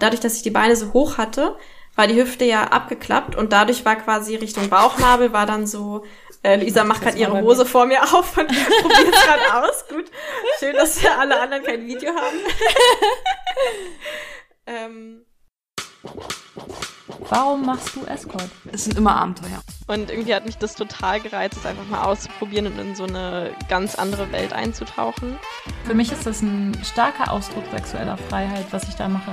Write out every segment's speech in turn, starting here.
Dadurch, dass ich die Beine so hoch hatte, war die Hüfte ja abgeklappt und dadurch war quasi Richtung Bauchnabel war dann so, äh, Lisa macht gerade ihre Hose vor mir auf und probiert es gerade aus. Gut, schön, dass wir alle anderen kein Video haben. ähm. Warum machst du Escort? Es sind immer Abenteuer. Und irgendwie hat mich das total gereizt, es einfach mal auszuprobieren und in so eine ganz andere Welt einzutauchen. Für mich ist das ein starker Ausdruck sexueller Freiheit, was ich da mache.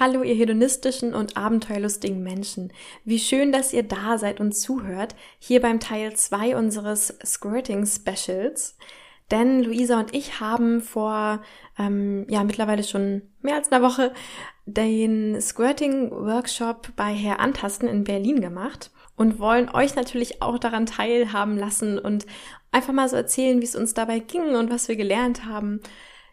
Hallo, ihr hedonistischen und abenteuerlustigen Menschen. Wie schön, dass ihr da seid und zuhört, hier beim Teil 2 unseres Squirting Specials. Denn Luisa und ich haben vor, ähm, ja, mittlerweile schon mehr als einer Woche den Squirting Workshop bei Herr Antasten in Berlin gemacht und wollen euch natürlich auch daran teilhaben lassen und einfach mal so erzählen, wie es uns dabei ging und was wir gelernt haben.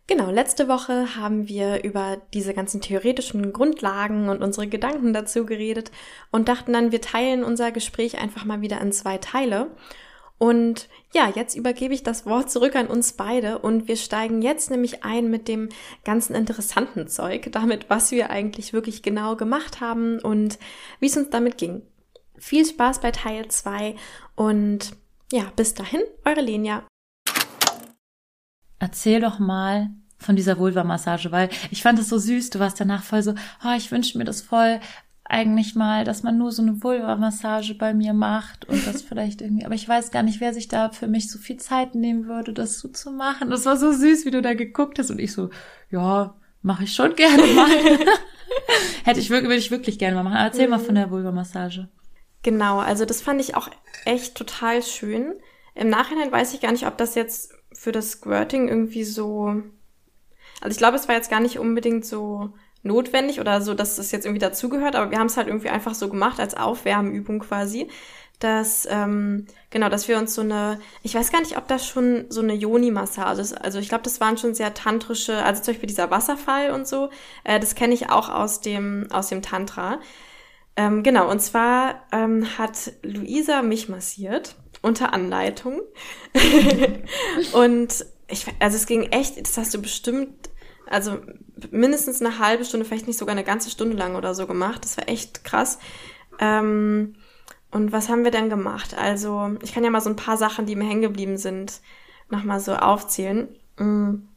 Genau, letzte Woche haben wir über diese ganzen theoretischen Grundlagen und unsere Gedanken dazu geredet und dachten dann, wir teilen unser Gespräch einfach mal wieder in zwei Teile. Und ja, jetzt übergebe ich das Wort zurück an uns beide und wir steigen jetzt nämlich ein mit dem ganzen interessanten Zeug, damit, was wir eigentlich wirklich genau gemacht haben und wie es uns damit ging. Viel Spaß bei Teil 2 und ja, bis dahin, eure Lenia. Erzähl doch mal von dieser Vulva-Massage, weil ich fand es so süß. Du warst danach voll so, oh, ich wünsche mir das voll eigentlich mal, dass man nur so eine Vulva-Massage bei mir macht und das vielleicht irgendwie, aber ich weiß gar nicht, wer sich da für mich so viel Zeit nehmen würde, das so zu machen. Das war so süß, wie du da geguckt hast und ich so, ja, mache ich schon gerne mal. Hätte ich wirklich, würde ich wirklich gerne mal machen. Erzähl mhm. mal von der Vulva-Massage. Genau, also das fand ich auch echt total schön. Im Nachhinein weiß ich gar nicht, ob das jetzt für das Squirting irgendwie so. Also ich glaube, es war jetzt gar nicht unbedingt so notwendig oder so, dass das jetzt irgendwie dazugehört, aber wir haben es halt irgendwie einfach so gemacht als Aufwärmübung quasi, dass ähm, genau, dass wir uns so eine, ich weiß gar nicht, ob das schon so eine Yoni-Massage ist. Also ich glaube, das waren schon sehr tantrische, also zum Beispiel dieser Wasserfall und so. Äh, das kenne ich auch aus dem aus dem Tantra. Ähm, genau, und zwar ähm, hat Luisa mich massiert unter Anleitung. und ich, also es ging echt, das hast du bestimmt, also mindestens eine halbe Stunde, vielleicht nicht sogar eine ganze Stunde lang oder so gemacht. Das war echt krass. Ähm, und was haben wir denn gemacht? Also, ich kann ja mal so ein paar Sachen, die mir hängen geblieben sind, nochmal so aufzählen. Mm.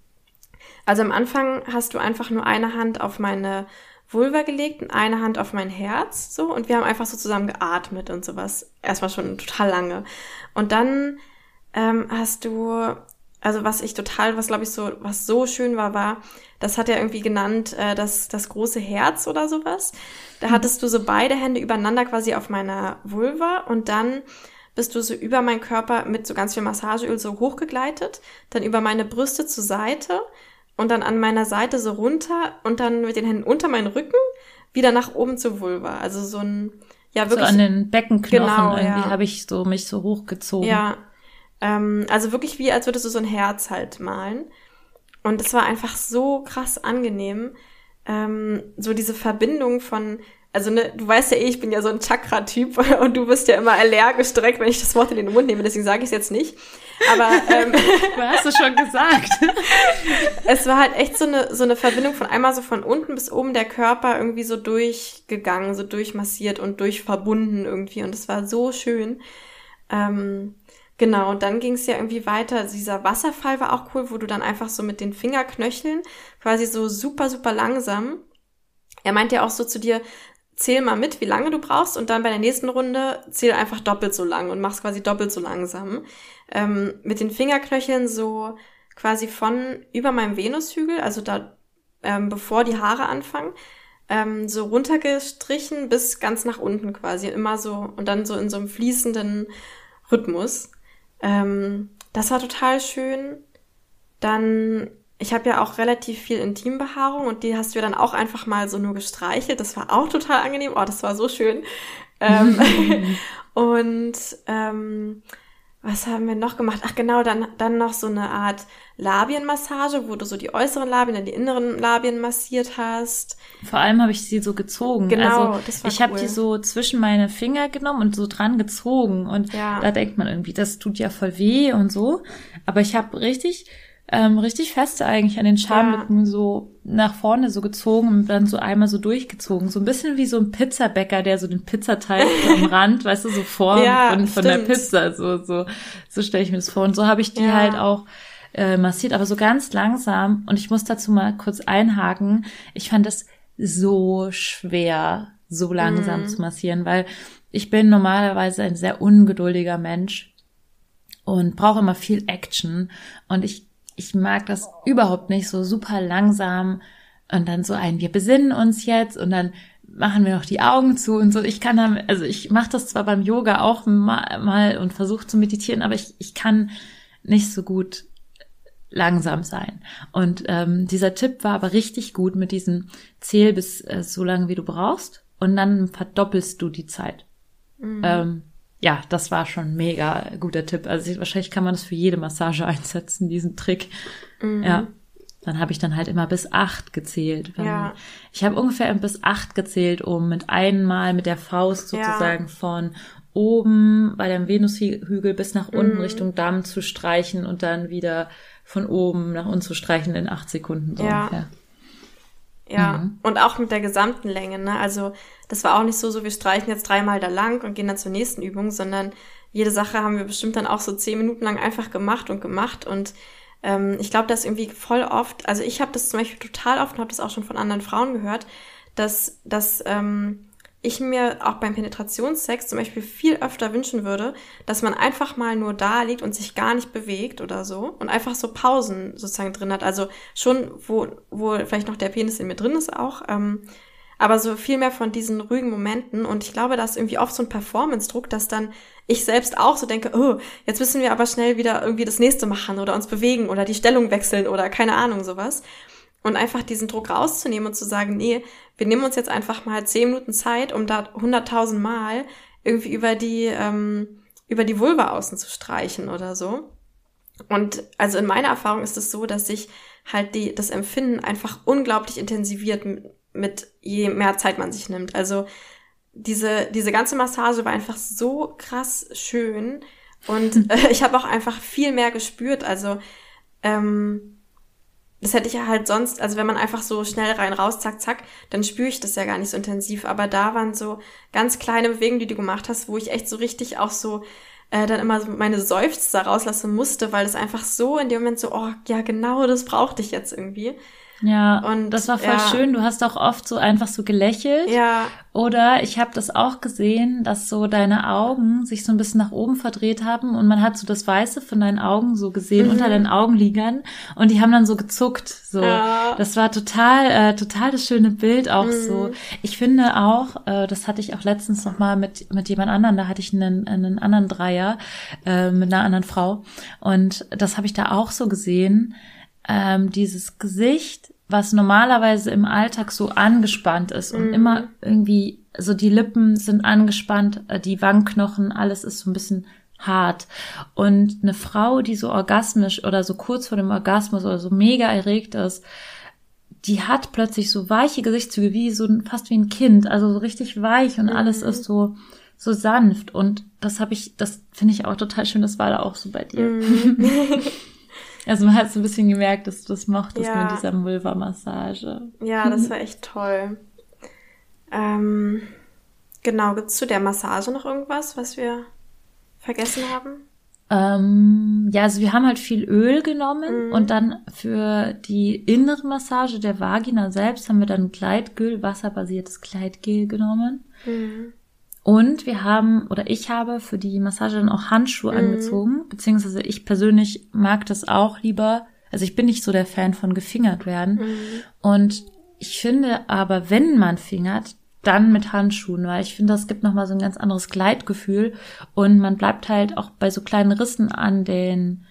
Also am Anfang hast du einfach nur eine Hand auf meine Vulva gelegt und eine Hand auf mein Herz, so, und wir haben einfach so zusammen geatmet und sowas. Erstmal schon total lange. Und dann ähm, hast du, also was ich total, was glaube ich so, was so schön war, war, das hat er irgendwie genannt, äh, das, das große Herz oder sowas. Da mhm. hattest du so beide Hände übereinander quasi auf meiner Vulva und dann bist du so über meinen Körper mit so ganz viel Massageöl so hochgegleitet, dann über meine Brüste zur Seite und dann an meiner Seite so runter und dann mit den Händen unter meinen Rücken wieder nach oben zur Vulva. Also so ein, ja wirklich. So an den Beckenknochen genau, irgendwie ja. habe ich so mich so hochgezogen. Ja, ähm, also wirklich wie, als würdest du so ein Herz halt malen. Und es war einfach so krass angenehm, ähm, so diese Verbindung von also ne, du weißt ja eh, ich bin ja so ein Chakra-Typ und du bist ja immer allergisch direkt, wenn ich das Wort in den Mund nehme, deswegen sage ich es jetzt nicht. Aber ähm, du hast es schon gesagt. es war halt echt so eine so eine Verbindung von einmal so von unten bis oben der Körper irgendwie so durchgegangen, so durchmassiert und durchverbunden irgendwie und es war so schön. Ähm, Genau, und dann ging es ja irgendwie weiter. Also dieser Wasserfall war auch cool, wo du dann einfach so mit den Fingerknöcheln quasi so super, super langsam. Er meint ja auch so zu dir, zähl mal mit, wie lange du brauchst und dann bei der nächsten Runde zähl einfach doppelt so lang und mach's quasi doppelt so langsam. Ähm, mit den Fingerknöcheln so quasi von über meinem Venushügel, also da ähm, bevor die Haare anfangen, ähm, so runtergestrichen bis ganz nach unten quasi, immer so und dann so in so einem fließenden Rhythmus. Ähm, das war total schön. Dann ich habe ja auch relativ viel Intimbehaarung und die hast du ja dann auch einfach mal so nur gestreichelt. Das war auch total angenehm. Oh, das war so schön. Ähm, und ähm, was haben wir noch gemacht? Ach genau, dann, dann noch so eine Art Labienmassage, wo du so die äußeren Labien, dann die inneren Labien massiert hast. Vor allem habe ich sie so gezogen. Genau, also, das war Ich habe cool. die so zwischen meine Finger genommen und so dran gezogen. Und Ja. da denkt man irgendwie, das tut ja voll weh und so. Aber ich habe richtig, ähm, richtig feste eigentlich an den Schamlippen so nach vorne so gezogen und dann so einmal so durchgezogen. So ein bisschen wie so ein Pizzabäcker, der so den Pizzateig am Rand, weißt du, so vor Ja, von, von der. Pizza. So, so, so stelle ich mir das vor. Und so habe ich die Ja. halt auch äh, massiert, aber so ganz langsam. Und ich muss dazu mal kurz einhaken. Ich fand es so schwer, so langsam Mhm. zu massieren, weil ich bin normalerweise ein sehr ungeduldiger Mensch und brauche immer viel Action. Und ich, ich mag das überhaupt nicht so super langsam und dann so ein, wir besinnen uns jetzt und dann machen wir noch die Augen zu und so. Ich kann dann, also ich mache das zwar beim Yoga auch mal, mal und versuche zu meditieren, aber ich, ich kann nicht so gut langsam sein. Und ähm, dieser Tipp war aber richtig gut mit diesem Zähl bis äh, so lange, wie du brauchst und dann verdoppelst du die Zeit. Ähm, ja, das war schon ein mega guter Tipp. Also ich, wahrscheinlich kann man das für jede Massage einsetzen, diesen Trick. Ja. Dann habe ich dann halt immer bis acht gezählt. Ja. Ich habe ungefähr bis acht gezählt, um mit einmal mit der Faust Ja. sozusagen von oben bei dem Venushügel bis nach unten Mhm. Richtung Damm zu streichen und dann wieder von oben nach unten zu streichen in acht Sekunden. So Ja. ungefähr. Ja, Mhm. und auch mit der gesamten Länge, ne? Also das war auch nicht so, so wir streichen jetzt dreimal da lang und gehen dann zur nächsten Übung, sondern jede Sache haben wir bestimmt dann auch so zehn Minuten lang einfach gemacht und gemacht und ähm, ich glaube, dass irgendwie voll oft, also ich habe das zum Beispiel total oft und habe das auch schon von anderen Frauen gehört, dass, dass ähm, ich mir auch beim Penetrationssex zum Beispiel viel öfter wünschen würde, dass man einfach mal nur da liegt und sich gar nicht bewegt oder so und einfach so Pausen sozusagen drin hat. Also schon, wo, wo vielleicht noch der Penis in mir drin ist auch, ähm, aber so viel mehr von diesen ruhigen Momenten und ich glaube, da ist irgendwie oft so ein Performance-Druck, dass dann ich selbst auch so denke, oh, jetzt müssen wir aber schnell wieder irgendwie das nächste machen oder uns bewegen oder die Stellung wechseln oder keine Ahnung, sowas. Und einfach diesen Druck rauszunehmen und zu sagen, nee, wir nehmen uns jetzt einfach mal zehn Minuten Zeit, um da hunderttausend Mal irgendwie über die, ähm, über die Vulva außen zu streichen oder so. Und also in meiner Erfahrung ist es so, dass sich halt die, das Empfinden einfach unglaublich intensiviert mit, mit je mehr Zeit man sich nimmt. Also diese, diese ganze Massage war einfach so krass schön und äh, ich habe auch einfach viel mehr gespürt. Also ähm, das hätte ich ja halt sonst, also wenn man einfach so schnell rein, raus, zack, zack, dann spüre ich das ja gar nicht so intensiv. Aber da waren so ganz kleine Bewegungen, die du gemacht hast, wo ich echt so richtig auch so äh, dann immer so meine Seufzer rauslassen musste, weil das einfach so in dem Moment so, oh ja, genau, das brauchte ich jetzt irgendwie. Ja, Und, das war voll ja. schön. Du hast auch oft so einfach so gelächelt. Ja, Oder ich habe das auch gesehen, dass so deine Augen sich so ein bisschen nach oben verdreht haben und man hat so das Weiße von deinen Augen so gesehen Mhm. unter deinen Augenlidern und die haben dann so gezuckt. So, Ja. das war total, äh, total das schöne Bild auch Mhm. so. Ich finde auch, äh, das hatte ich auch letztens noch mal mit mit jemand anderen. Da hatte ich einen, einen anderen Dreier äh, mit einer anderen Frau und das habe ich da auch so gesehen. Ähm, dieses Gesicht, was normalerweise im Alltag so angespannt ist und Mhm. immer irgendwie so die Lippen sind angespannt, äh, die Wangenknochen, alles ist so ein bisschen hart. Und eine Frau, die so orgasmisch oder so kurz vor dem Orgasmus oder so mega erregt ist, die hat plötzlich so weiche Gesichtszüge, wie so fast wie ein Kind, also so richtig weich und alles ist so so sanft und das habe ich, das finde ich auch total schön, das war da auch so bei dir. Mhm. Also man hat so ein bisschen gemerkt, dass du das mochtest Ja. mit dieser Vulva-Massage. ja, das war echt toll. Ähm, genau, gibt's zu der Massage noch irgendwas, was wir vergessen haben? Ähm, ja, also wir haben halt viel Öl genommen Mhm. und dann für die innere Massage der Vagina selbst haben wir dann Gleitgel, wasserbasiertes Gleitgel genommen. Mhm. Und wir haben, oder ich habe für die Massage dann auch Handschuhe Mhm. angezogen, beziehungsweise ich persönlich mag das auch lieber. Also ich bin nicht so der Fan von gefingert werden. Mhm. Und ich finde aber, wenn man fingert, dann mit Handschuhen, weil ich finde, das gibt nochmal so ein ganz anderes Gleitgefühl und man bleibt halt auch bei so kleinen Rissen an den,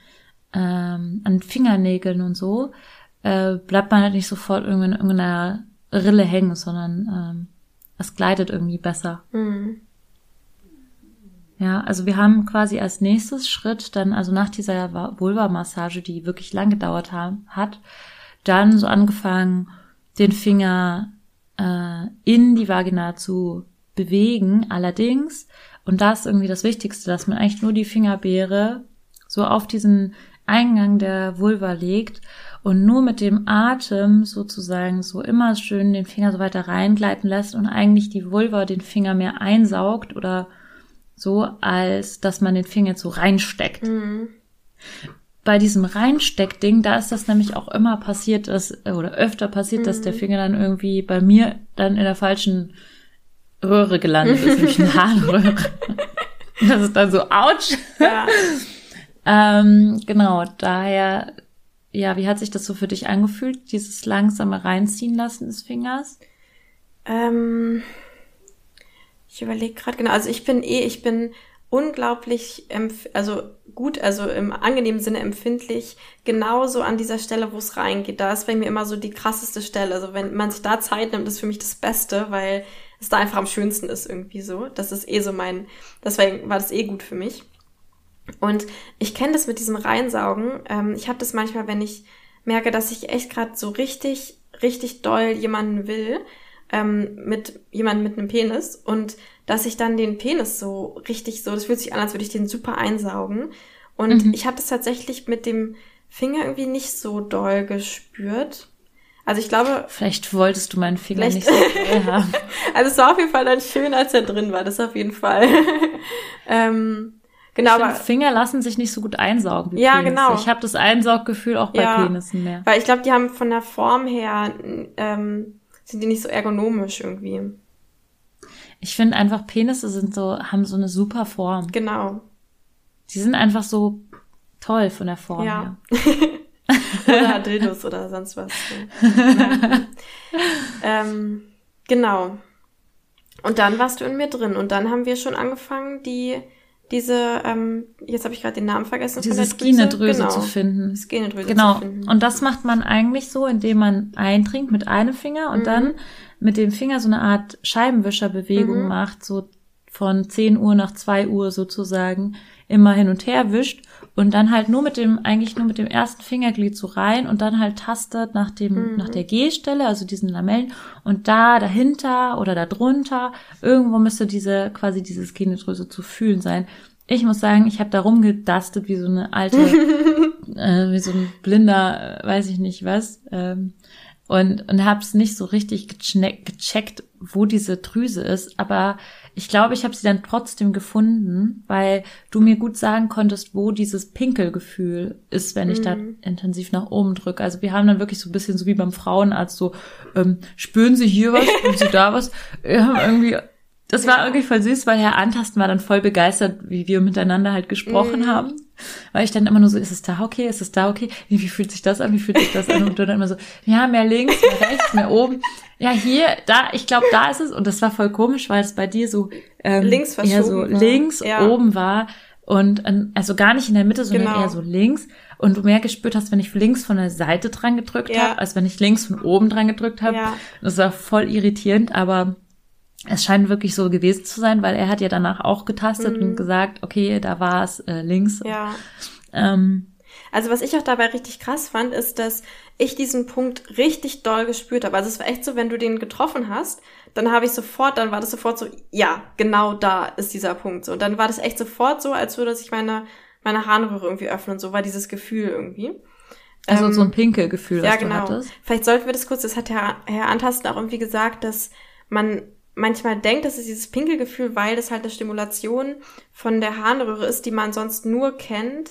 ähm, an Fingernägeln und so, äh, bleibt man halt nicht sofort irgendwie in irgendeiner Rille hängen, sondern ähm, es gleitet irgendwie besser. Mhm. Ja, also wir haben quasi als nächstes Schritt dann, also nach dieser Vulva-Massage, die wirklich lang gedauert haben, hat, dann so angefangen, den Finger äh, in die Vagina zu bewegen. Allerdings, und das ist irgendwie das Wichtigste, dass man eigentlich nur die Fingerbeere so auf diesen Eingang der Vulva legt und nur mit dem Atem sozusagen so immer schön den Finger so weiter reingleiten lässt und eigentlich die Vulva den Finger mehr einsaugt oder so, als dass man den Finger jetzt so reinsteckt. Mhm. Bei diesem Reinsteckding, da ist das nämlich auch immer passiert, dass, oder öfter passiert, dass der Finger dann irgendwie bei mir dann in der falschen Röhre gelandet ist, nämlich eine Harnröhre. Das ist dann so, ouch. Ja. Ähm, genau, daher, ja, wie hat sich das so für dich angefühlt, dieses langsame Reinziehen lassen des Fingers? Ähm, ich überlege gerade genau. Also ich bin eh, ich bin unglaublich, also gut, also im angenehmen Sinne empfindlich, genauso an dieser Stelle, wo es reingeht. Da ist bei mir immer so die krasseste Stelle. Also wenn man sich da Zeit nimmt, ist für mich das Beste, weil es da einfach am schönsten ist irgendwie so. Das ist eh so mein, deswegen war das eh gut für mich. Und ich kenne das mit diesem Reinsaugen. Ähm, ich habe das manchmal, wenn ich merke, dass ich echt gerade so richtig, richtig doll jemanden will, ähm, mit jemandem mit einem Penis und dass ich dann den Penis so richtig so, das fühlt sich an, als würde ich den super einsaugen. Und Mhm. ich habe das tatsächlich mit dem Finger irgendwie nicht so doll gespürt. Also ich glaube, Vielleicht wolltest du meinen Finger nicht so doll haben. also es war auf jeden Fall dann schön, als er drin war, das auf jeden Fall. ähm, genau, ich aber finde, Finger lassen sich nicht so gut einsaugen. Wie Ja, Penisse. genau. Ich habe das Einsauggefühl auch bei Ja. Penissen mehr. weil ich glaube, die haben von der Form her ähm, sind die nicht so ergonomisch irgendwie. Ich finde einfach, Penisse sind so, haben so eine super Form. Genau. Die sind einfach so toll von der Form Ja. her. Oder Dildos oder sonst was. Ähm, genau. Und dann warst du in mir drin und dann haben wir schon angefangen, die diese, ähm, jetzt habe ich gerade den Namen vergessen. Diese. Skinedrüse genau. zu finden. Skinedrüse Genau. zu finden. Und das macht man eigentlich so, indem man eindringt mit einem Finger und Mhm. dann mit dem Finger so eine Art Scheibenwischerbewegung Mhm. macht, so von 10 Uhr nach 2 Uhr sozusagen immer hin und her wischt und dann halt nur mit dem, eigentlich nur mit dem ersten Fingerglied so rein und dann halt tastet nach dem, Mhm. nach der G-Stelle, also diesen Lamellen und da dahinter oder da drunter, irgendwo müsste diese, quasi diese Skinedrüse zu fühlen sein. Ich muss sagen, ich habe da rumgedastet wie so eine alte äh, wie so ein blinder, äh, weiß ich nicht was. Ähm, und und habe es nicht so richtig gecheckt, wo diese Drüse ist. Aber ich glaube, ich habe sie dann trotzdem gefunden, weil du mir gut sagen konntest, wo dieses Pinkelgefühl ist, wenn ich da intensiv nach oben drücke. Also wir haben dann wirklich so ein bisschen so wie beim Frauenarzt so, ähm, spüren Sie hier was, spüren Sie da was? Wir haben irgendwie das war irgendwie voll süß, weil Herr Antasten war dann voll begeistert, wie wir miteinander halt gesprochen haben. Weil ich dann immer nur so, ist es da okay, ist es da okay? Wie, wie fühlt sich das an, wie fühlt sich das an? Und du dann immer so, ja, mehr links, mehr rechts, mehr oben. Ja, hier, da, ich glaube, da ist es. Und das war voll komisch, weil es bei dir so ähm, Links eher so war. links Ja. oben war. Und ähm, also gar nicht in der Mitte, sondern Genau. eher so links. Und du mehr gespürt hast, wenn ich links von der Seite dran gedrückt Ja. habe, als wenn ich links von oben dran gedrückt habe. Ja. Das war voll irritierend, aber es scheint wirklich so gewesen zu sein, weil er hat ja danach auch getastet und gesagt, okay, da war es äh, links. Mhm. Ja. Ähm, Also was ich auch dabei richtig krass fand, ist, dass ich diesen Punkt richtig doll gespürt habe. Also es war echt so, wenn du den getroffen hast, dann habe ich sofort, dann war das sofort so, ja, genau da ist dieser Punkt so. Und dann war das echt sofort so, als würde sich meine, meine Harnröhre irgendwie öffnen. So war dieses Gefühl irgendwie. also Ähm, so ein Pinkelgefühl, ja, das genau. du hattest. Vielleicht sollten wir das kurz, das hat Herr, Herr Antasten auch irgendwie gesagt, dass man manchmal denkt, das ist dieses Pinkelgefühl, weil das halt eine Stimulation von der Harnröhre ist, die man sonst nur kennt,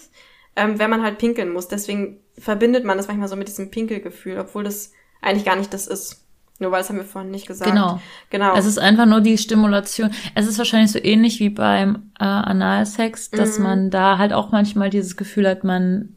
ähm, wenn man halt pinkeln muss. Deswegen verbindet man das manchmal so mit diesem Pinkelgefühl, obwohl das eigentlich gar nicht das ist. Nur weil das haben wir vorhin nicht gesagt. Genau. Genau. Es ist einfach nur die Stimulation. Es ist wahrscheinlich so ähnlich wie beim äh, Analsex, dass Mhm. man da halt auch manchmal dieses Gefühl hat, man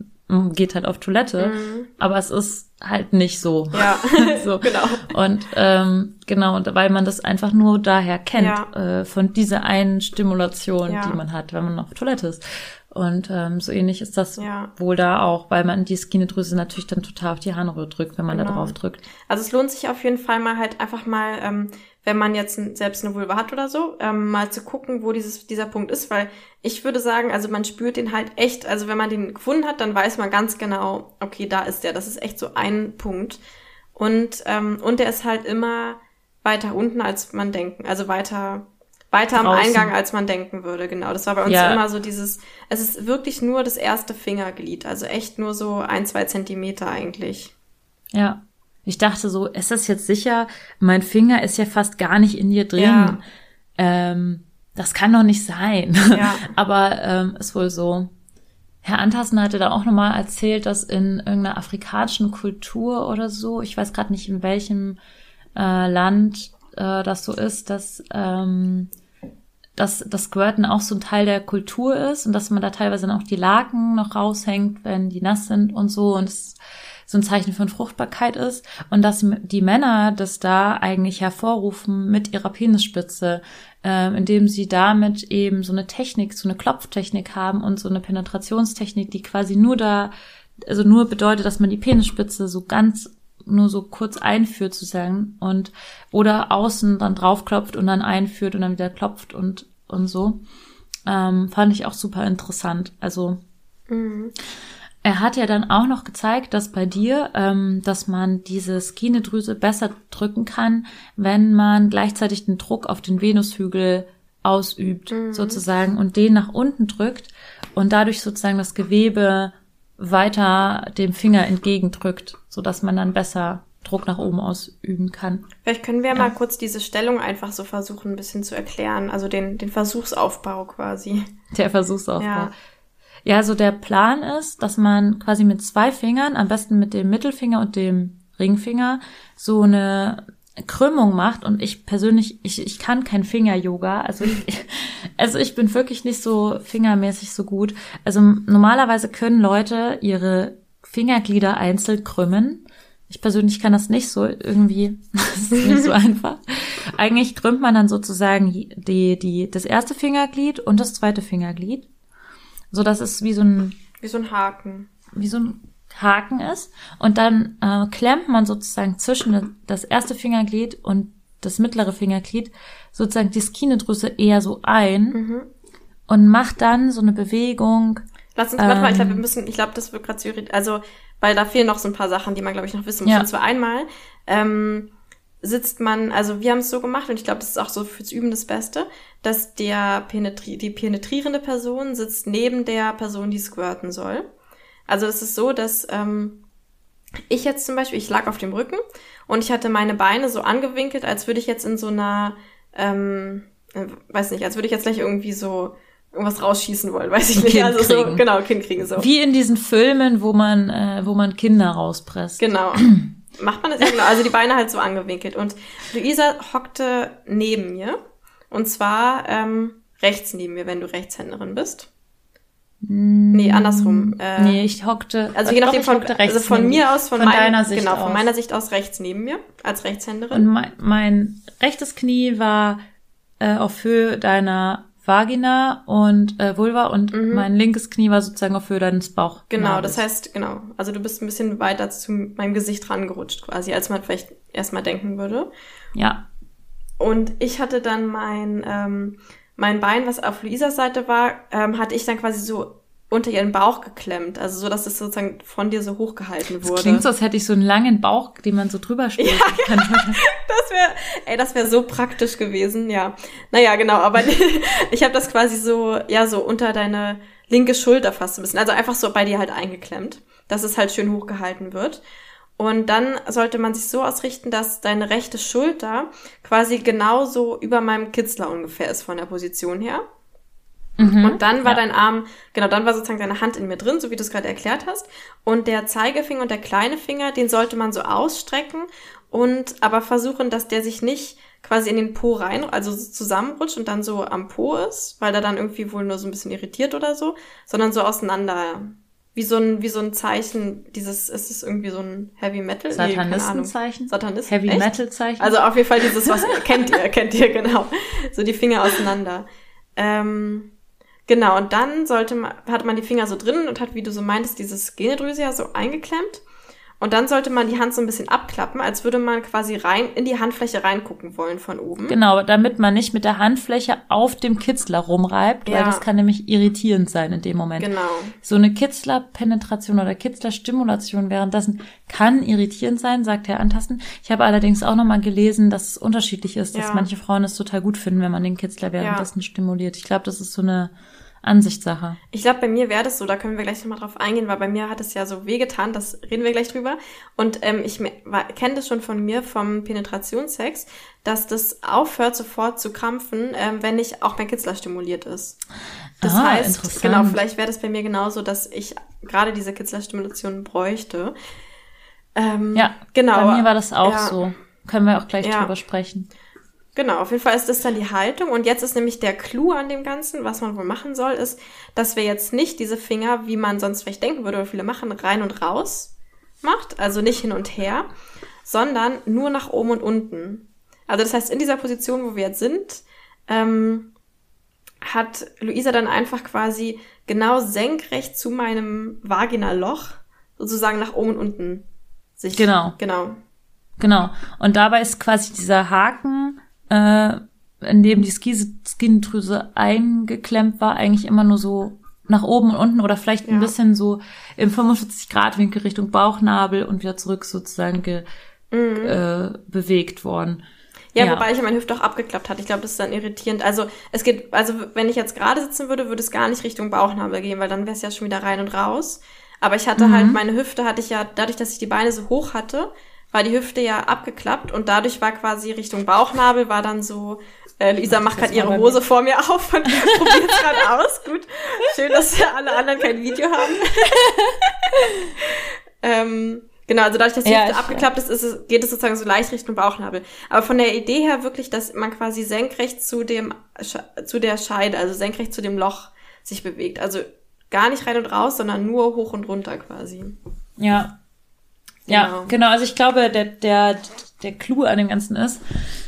geht halt auf Toilette, aber es ist halt nicht so. Mhm. ja, so. genau. Und ähm, genau, und weil man das einfach nur daher kennt, Ja. äh, von dieser einen Stimulation, Ja. die man hat, wenn man auf Toilette ist. Und ähm, so ähnlich ist das Ja. wohl da auch, weil man die Skinedrüse natürlich dann total auf die Harnröhre drückt, wenn man da Genau. drauf drückt. Also es lohnt sich auf jeden Fall mal halt einfach mal, ähm, wenn man jetzt selbst eine Vulva hat oder so, ähm, mal zu gucken, wo dieses, dieser Punkt ist, weil ich würde sagen, also man spürt den halt echt, also wenn man den gefunden hat, dann weiß man ganz genau, okay, da ist der. Das ist echt so ein Punkt. Und, ähm, und der ist halt immer weiter unten, als man denken, also weiter, weiter am Draußen. Eingang, als man denken würde, genau. Das war bei uns Ja. immer so dieses, es ist wirklich nur das erste Fingerglied, also echt nur so ein, zwei Zentimeter eigentlich. Ja. Ich dachte so, ist das jetzt sicher? Mein Finger ist ja fast gar nicht in dir drin. Ja. Ähm, das kann doch nicht sein. Ja. Aber ähm, ist wohl so. Herr Antassen hatte da auch nochmal erzählt, dass in irgendeiner afrikanischen Kultur oder so, ich weiß gerade nicht in welchem äh, Land äh, das so ist, dass ähm, dass das Squirten auch so ein Teil der Kultur ist und dass man da teilweise dann auch die Laken noch raushängt, wenn die nass sind und so und es so ein Zeichen von Fruchtbarkeit ist. Und dass die Männer das da eigentlich hervorrufen mit ihrer Penisspitze, ähm, indem sie damit eben so eine Technik, so eine Klopftechnik haben und so eine Penetrationstechnik, die quasi nur da, also nur bedeutet, dass man die Penisspitze so ganz nur so kurz einführt sozusagen und oder außen dann draufklopft und dann einführt und dann wieder klopft und und so. Ähm, fand ich auch super interessant. Also er hat ja dann auch noch gezeigt, dass bei dir, ähm, dass man diese Skinedrüse besser drücken kann, wenn man gleichzeitig den Druck auf den Venushügel ausübt, sozusagen, und den nach unten drückt und dadurch sozusagen das Gewebe weiter dem Finger entgegendrückt, so dass man dann besser Druck nach oben ausüben kann. Vielleicht können wir mal kurz diese Stellung einfach so versuchen, ein bisschen zu erklären. Also den, den Versuchsaufbau quasi. Der Versuchsaufbau. Ja. Ja. ja, so der Plan ist, dass man quasi mit zwei Fingern, am besten mit dem Mittelfinger und dem Ringfinger, so eine Krümmung macht. Und ich persönlich, ich, ich kann kein Finger-Yoga. Also ich, also ich bin wirklich nicht so fingermäßig so gut. Also normalerweise können Leute ihre Fingerglieder einzeln krümmen. Ich persönlich kann das nicht so irgendwie. Das ist nicht so einfach. Eigentlich krümmt man dann sozusagen die, die, das erste Fingerglied und das zweite Fingerglied. So dass es wie so ein, Wie so ein Haken. wie so ein Haken ist. Und dann äh, klemmt man sozusagen zwischen das erste Fingerglied und das mittlere Fingerglied sozusagen die Skinedrüse eher so ein Mhm. und macht dann so eine Bewegung. Lass uns, warte mal, ich glaube, Ähm. wir müssen, ich glaube, das wird gerade zu irritiert. Also, weil da fehlen noch so ein paar Sachen, die man, glaube ich, noch wissen muss. Ja. Und zwar einmal ähm, sitzt man, also wir haben es so gemacht und ich glaube, das ist auch so fürs Üben das Beste, dass der penetri die penetrierende Person sitzt neben der Person, die squirten soll. Also es ist so, dass ähm, ich jetzt zum Beispiel, ich lag auf dem Rücken und ich hatte meine Beine so angewinkelt, als würde ich jetzt in so einer, ähm, äh, weiß nicht, als würde ich jetzt gleich irgendwie so irgendwas rausschießen wollen, weiß ich nicht. Kind also so, kriegen. genau, Kind kriegen so. Wie in diesen Filmen, wo man, äh, wo man Kinder rauspresst. Genau. Macht man das ja genau. Also die Beine halt so angewinkelt. Und Luisa hockte neben mir. Und zwar ähm, rechts neben mir, wenn du Rechtshänderin bist. Nee, andersrum. Äh, nee, ich hockte. Also je doch, nachdem von, also von mir aus, von, von meinem, deiner Sicht genau, aus. von meiner Sicht aus rechts neben mir als Rechtshänderin. Und mein, mein rechtes Knie war äh, auf Höhe deiner Vagina und äh, Vulva und mein linkes Knie war sozusagen auf Höhe deines Bauch. Mhm. Genau, das heißt, genau. Also du bist ein bisschen weiter zu meinem Gesicht rangerutscht quasi, als man vielleicht erstmal denken würde. Ja, Und ich hatte dann mein, ähm, mein Bein, was auf Luisas Seite war, ähm, hatte ich dann quasi so unter ihren Bauch geklemmt. Also so, dass es sozusagen von dir so hochgehalten das wurde. klingt so, als hätte ich so einen langen Bauch, den man so drüber spielt. Das wäre, ey, das wäre so praktisch gewesen, ja. Naja, genau, aber ich habe das quasi so, ja, so unter deine linke Schulter fast ein bisschen, also einfach so bei dir halt eingeklemmt, dass es halt schön hochgehalten wird. Und dann sollte man sich so ausrichten, dass deine rechte Schulter quasi genauso über meinem Kitzler ungefähr ist von der Position her. Und dann war ja. dein Arm, genau, dann war sozusagen deine Hand in mir drin, so wie du es gerade erklärt hast. Und der Zeigefinger und der kleine Finger, den sollte man so ausstrecken und aber versuchen, dass der sich nicht quasi in den Po rein, also so zusammenrutscht und dann so am Po ist, weil der dann irgendwie wohl nur so ein bisschen irritiert oder so, sondern so auseinander. Wie so ein, wie so ein Zeichen, dieses, ist es irgendwie so ein Heavy Metal? Nee. Satanistenzeichen? Satanisten? Heavy echt? Metal Zeichen? Also auf jeden Fall dieses, was kennt ihr, kennt ihr, genau. So die Finger auseinander. Ähm, Genau, und dann sollte man, hat man die Finger so drin und hat, wie du so meintest, dieses Genedrüse ja so eingeklemmt. Und dann sollte man die Hand so ein bisschen abklappen, als würde man quasi rein in die Handfläche reingucken wollen von oben. Genau, damit man nicht mit der Handfläche auf dem Kitzler rumreibt, weil Ja. das kann nämlich irritierend sein in dem Moment. Genau. So eine Kitzlerpenetration oder Kitzlerstimulation währenddessen kann irritierend sein, sagt Herr Antasten. Ich habe allerdings auch nochmal gelesen, dass es unterschiedlich ist, dass Ja. manche Frauen es total gut finden, wenn man den Kitzler währenddessen stimuliert. Ich glaube, das ist so eine Ansichtssache. Ich glaube, bei mir wäre das so, da können wir gleich nochmal drauf eingehen, weil bei mir hat es ja so wehgetan, das reden wir gleich drüber. Und ähm, ich kenne das schon von mir, vom Penetrationssex, dass das aufhört sofort zu krampfen, ähm, wenn nicht auch mein Kitzler stimuliert ist. Das Ah, heißt, genau, vielleicht wäre das bei mir genauso, dass ich gerade diese Kitzlerstimulation bräuchte. Ähm, Ja, genau. Bei mir war das auch ja. so. Können wir auch gleich Ja. drüber sprechen. Genau, auf jeden Fall ist das dann die Haltung. Und jetzt ist nämlich der Clou an dem Ganzen, was man wohl machen soll, ist, dass wir jetzt nicht diese Finger, wie man sonst vielleicht denken würde oder viele machen, rein und raus macht, also nicht hin und her, sondern nur nach oben und unten. Also das heißt, in dieser Position, wo wir jetzt sind, ähm, hat Luisa dann einfach quasi genau senkrecht zu meinem Vaginaloch sozusagen nach oben und unten sich. Genau. Genau. Genau. Und dabei ist quasi dieser Haken, äh, in dem die Ski- Skindrüse eingeklemmt war, eigentlich immer nur so nach oben und unten oder vielleicht ein Ja. bisschen so im 45-Grad-Winkel Richtung Bauchnabel und wieder zurück sozusagen ge, äh, bewegt worden. Ja, Ja. wobei ich ja meine Hüfte auch abgeklappt hatte. Ich glaube, das ist dann irritierend. Also es geht, also wenn ich jetzt gerade sitzen würde, würde es gar nicht Richtung Bauchnabel gehen, weil dann wäre es ja schon wieder rein und raus. Aber ich hatte Mhm. halt, meine Hüfte hatte ich ja, dadurch, dass ich die Beine so hoch hatte, war die Hüfte ja abgeklappt und dadurch war quasi Richtung Bauchnabel, war dann so, äh, Lisa macht gerade ihre Hose vor mir auf und probiert gerade aus. Gut. Schön, dass alle anderen kein Video haben. ähm, genau, also dadurch, dass die Ja, Hüfte abgeklappt ist, ist es, geht es sozusagen so leicht Richtung Bauchnabel. Aber von der Idee her wirklich, dass man quasi senkrecht zu dem, zu der Scheide, also senkrecht zu dem Loch sich bewegt. Also gar nicht rein und raus, sondern nur hoch und runter quasi. Ja. Ja, Genau. genau. Also ich glaube, der, der, der Clou an dem Ganzen ist,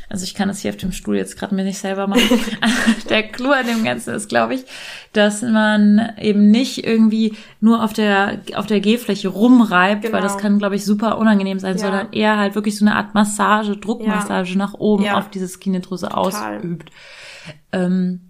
also ich kann das hier auf dem Stuhl jetzt gerade mir nicht selber machen. der Clou an dem Ganzen ist, glaube ich, dass man eben nicht irgendwie nur auf der, auf der Gehfläche rumreibt, Genau. weil das kann, glaube ich, super unangenehm sein, Ja. sondern eher halt wirklich so eine Art Massage, Druckmassage nach oben Ja. auf diese Skinedrüse ausübt. Ähm,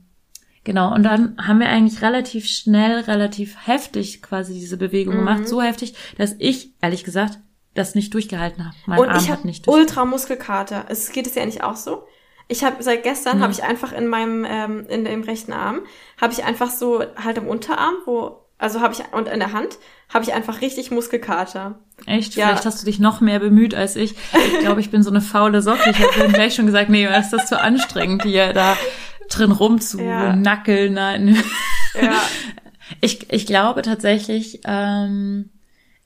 Genau, und dann haben wir eigentlich relativ schnell, relativ heftig quasi diese Bewegung Mhm. gemacht. So heftig, dass ich, ehrlich gesagt, das nicht durchgehalten habe. Mein und Arm ich hat habe nicht ultra Muskelkater. Es geht es ja nicht auch so. Ich habe seit gestern Mhm. habe ich einfach in meinem ähm, in dem rechten Arm habe ich einfach so halt im Unterarm, wo also habe ich und in der Hand habe ich einfach richtig Muskelkater. Echt? Ja. Vielleicht hast du dich noch mehr bemüht als ich. Ich glaube, ich bin so eine faule Socke. Ich habe gleich schon gesagt, nee, ist das zu anstrengend, hier da drin Ja. rumzunackeln. Nein. Ja. Ich, ich glaube tatsächlich, ähm,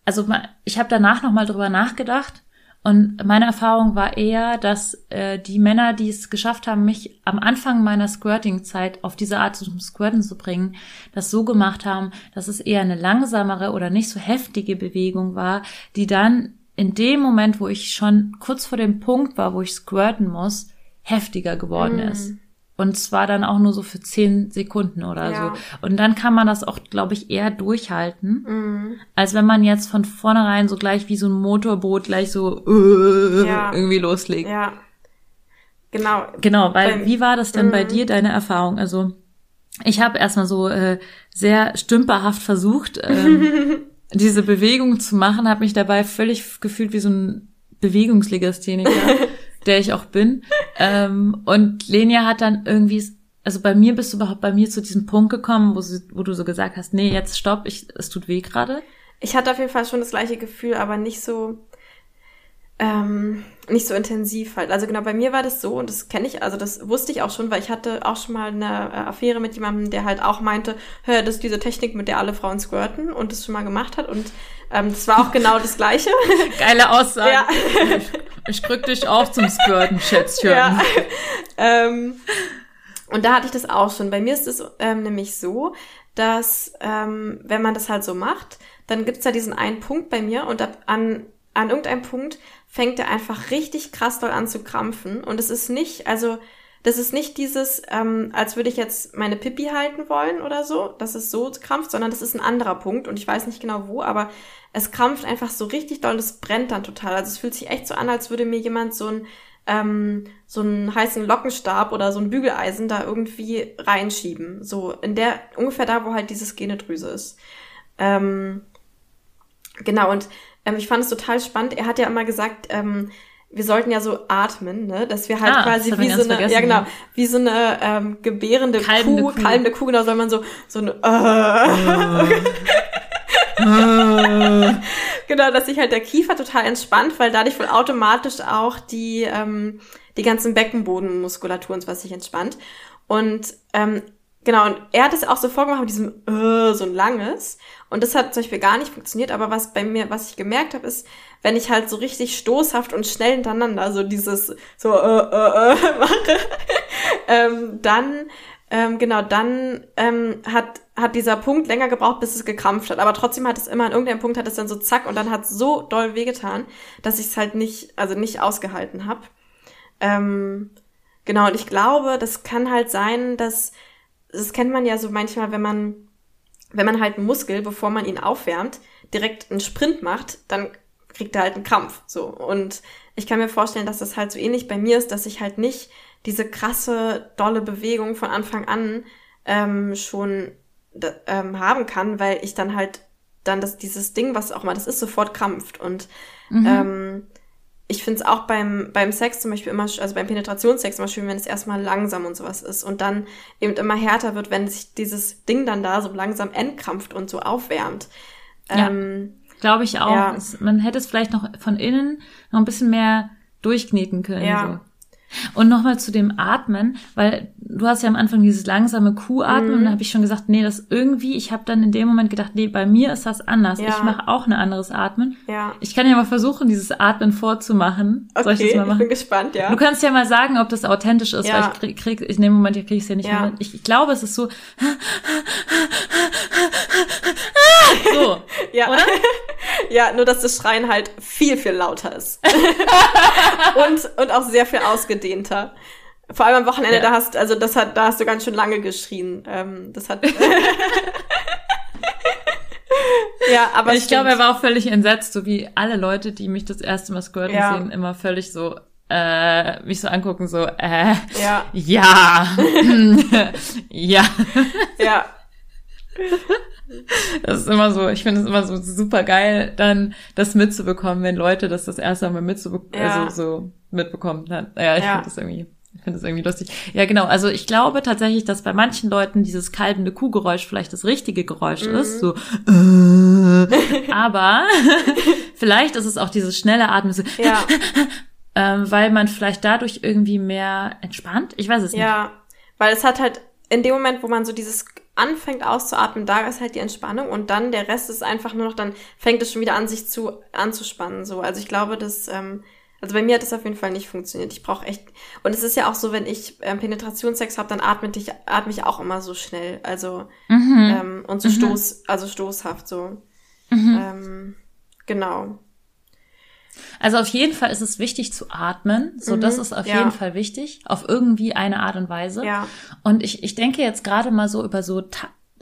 also ich habe danach noch mal drüber nachgedacht und meine Erfahrung war eher, dass äh, die Männer, die es geschafft haben, mich am Anfang meiner Squirting-Zeit auf diese Art zum Squirten zu bringen, das so gemacht haben, dass es eher eine langsamere oder nicht so heftige Bewegung war, die dann in dem Moment, wo ich schon kurz vor dem Punkt war, wo ich squirten muss, heftiger geworden Mm. ist. Und zwar dann auch nur so für zehn Sekunden oder Ja. so. Und dann kann man das auch, glaube ich, eher durchhalten, Mhm. als wenn man jetzt von vornherein so gleich wie so ein Motorboot gleich so äh, Ja. irgendwie loslegt. Ja. Genau. Genau, weil Beim- wie war das denn bei Mhm. dir, deine Erfahrung? Also ich habe erstmal so äh, sehr stümperhaft versucht, ähm, diese Bewegung zu machen, habe mich dabei völlig gefühlt wie so ein Bewegungslegastheniker, der ich auch bin. Ähm, und Lenia hat dann irgendwie, also bei mir bist du überhaupt bei mir zu diesem Punkt gekommen, wo, sie, wo du so gesagt hast, nee, jetzt stopp, ich, es tut weh gerade. Ich hatte auf jeden Fall schon das gleiche Gefühl, aber nicht so ähm, nicht so intensiv halt. Also genau, bei mir war das so und das kenne ich, also das wusste ich auch schon, weil ich hatte auch schon mal eine äh, Affäre mit jemandem, der halt auch meinte, hör, das ist diese Technik, mit der alle Frauen squirten und das schon mal gemacht hat und ähm, das war auch genau das Gleiche. Geile Aussage. Ja. Ich drück dich auch zum Squirten, Schätzchen. Ja. ähm, und da hatte ich das auch schon. Bei mir ist es ähm, nämlich so, dass ähm, wenn man das halt so macht, dann gibt's da diesen einen Punkt bei mir und ab, an, an irgendeinem Punkt fängt er einfach richtig krass doll an zu krampfen. Und es ist nicht, also das ist nicht dieses, ähm, als würde ich jetzt meine Pipi halten wollen oder so, dass es so krampft, sondern das ist ein anderer Punkt und ich weiß nicht genau wo, aber es krampft einfach so richtig doll, es brennt dann total. Also es fühlt sich echt so an, als würde mir jemand so ein ähm, so einen heißen Lockenstab oder so ein Bügeleisen da irgendwie reinschieben. So in der, ungefähr da, wo halt dieses Genedrüse ist. Ähm, genau, und ähm, ich fand es total spannend. Er hat ja immer gesagt, ähm, wir sollten ja so atmen, ne? Dass wir halt Ah, quasi wie so eine, ja genau, wie so eine ähm, gebärende Kalbende Kuh, Kuh. kalbende Kuh, genau, soll man so, so eine äh, Genau, dass sich halt der Kiefer total entspannt, weil dadurch wohl automatisch auch die, ähm, die ganzen Beckenbodenmuskulatur und was sich entspannt. Und ähm, genau, und er hat es auch so vorgemacht mit diesem äh, so ein langes. Und das hat zum Beispiel gar nicht funktioniert, aber was bei mir, was ich gemerkt habe, ist, wenn ich halt so richtig stoßhaft und schnell hintereinander so dieses so äh, äh, äh, mache, ähm, dann ähm, genau, dann ähm, hat, hat dieser Punkt länger gebraucht, bis es gekrampft hat. Aber trotzdem hat es immer an irgendeinem Punkt hat es dann so zack und dann hat es so doll wehgetan, dass ich es halt nicht, also nicht ausgehalten habe. Ähm, genau, und ich glaube, das kann halt sein, dass, das kennt man ja so manchmal, wenn man, wenn man halt einen Muskel, bevor man ihn aufwärmt, direkt einen Sprint macht, dann kriegt er halt einen Krampf. So. Und ich kann mir vorstellen, dass das halt so ähnlich bei mir ist, dass ich halt nicht diese krasse, dolle Bewegung von Anfang an ähm, schon ähm, haben kann, weil ich dann halt dann das, dieses Ding, was auch mal das ist, sofort krampft. Und ähm, ich finde es auch beim, beim Sex zum Beispiel immer, also beim Penetrationssex immer schön, wenn es erstmal langsam und sowas ist und dann eben immer härter wird, wenn sich dieses Ding dann da so langsam entkrampft und so aufwärmt. Ja. Ähm, Glaube ich auch. Ja. Es, man hätte es vielleicht noch von innen noch ein bisschen mehr durchkneten können. Ja. So. Und nochmal zu dem Atmen, weil du hast ja am Anfang dieses langsame Kuhatmen Mhm. und da habe ich schon gesagt, nee, das irgendwie, ich habe dann in dem Moment gedacht, nee, bei mir ist das anders. Ja. Ich mache auch ein anderes Atmen. ja. Ich kann ja mal versuchen, dieses Atmen vorzumachen. Soll ich Okay, das mal ich machen? bin gespannt, ja. Du kannst ja mal sagen, ob das authentisch ist, Ja. weil ich krieg, krieg ich in dem Moment krieg ich es ja nicht Ja. mehr. Ich, ich glaube, es ist so. so. Ja. Oder? ja, nur dass das Schreien halt viel, viel lauter ist. und, und auch sehr viel ausgedehnter. Vor allem am Wochenende, Ja. da hast, also das hat, da hast du ganz schön lange geschrien. Ähm, das hat. ja, aber ich glaube, er war auch völlig entsetzt, so wie alle Leute, die mich das erste Mal squirten Ja. sehen, immer völlig so, äh, mich so angucken, so, äh, Ja, ja, ja. ja, Das ist immer so, ich finde es immer so super geil, dann das mitzubekommen, wenn Leute das das erste Mal mitzubekommen, Ja. also so mitbekommen. Dann, ja, ich Ja. finde das irgendwie, ich finde das irgendwie lustig. Ja, genau. Also ich glaube tatsächlich, dass bei manchen Leuten dieses kalbende Kuhgeräusch vielleicht das richtige Geräusch Mhm. ist, so, äh, aber vielleicht ist es auch dieses schnelle Atmen, so, ja, ähm, weil man vielleicht dadurch irgendwie mehr entspannt. Ich weiß es nicht. ja. Weil es hat halt in dem Moment, wo man so dieses anfängt auszuatmen, da ist halt die Entspannung und dann der Rest ist einfach nur noch, dann fängt es schon wieder an, sich zu anzuspannen. So, also ich glaube, dass ähm, also bei mir hat das auf jeden Fall nicht funktioniert. Ich brauche echt und es ist ja auch so, wenn ich ähm, Penetrationssex habe, dann atme ich atme ich auch immer so schnell, also Mhm. ähm, und so Mhm. stoß, also stoßhaft so. Mhm. Ähm, genau. Also auf jeden Fall ist es wichtig zu atmen. So, Mhm, das ist auf ja. jeden Fall wichtig. Auf irgendwie eine Art und Weise. Ja. Und ich, ich denke jetzt gerade mal so über so,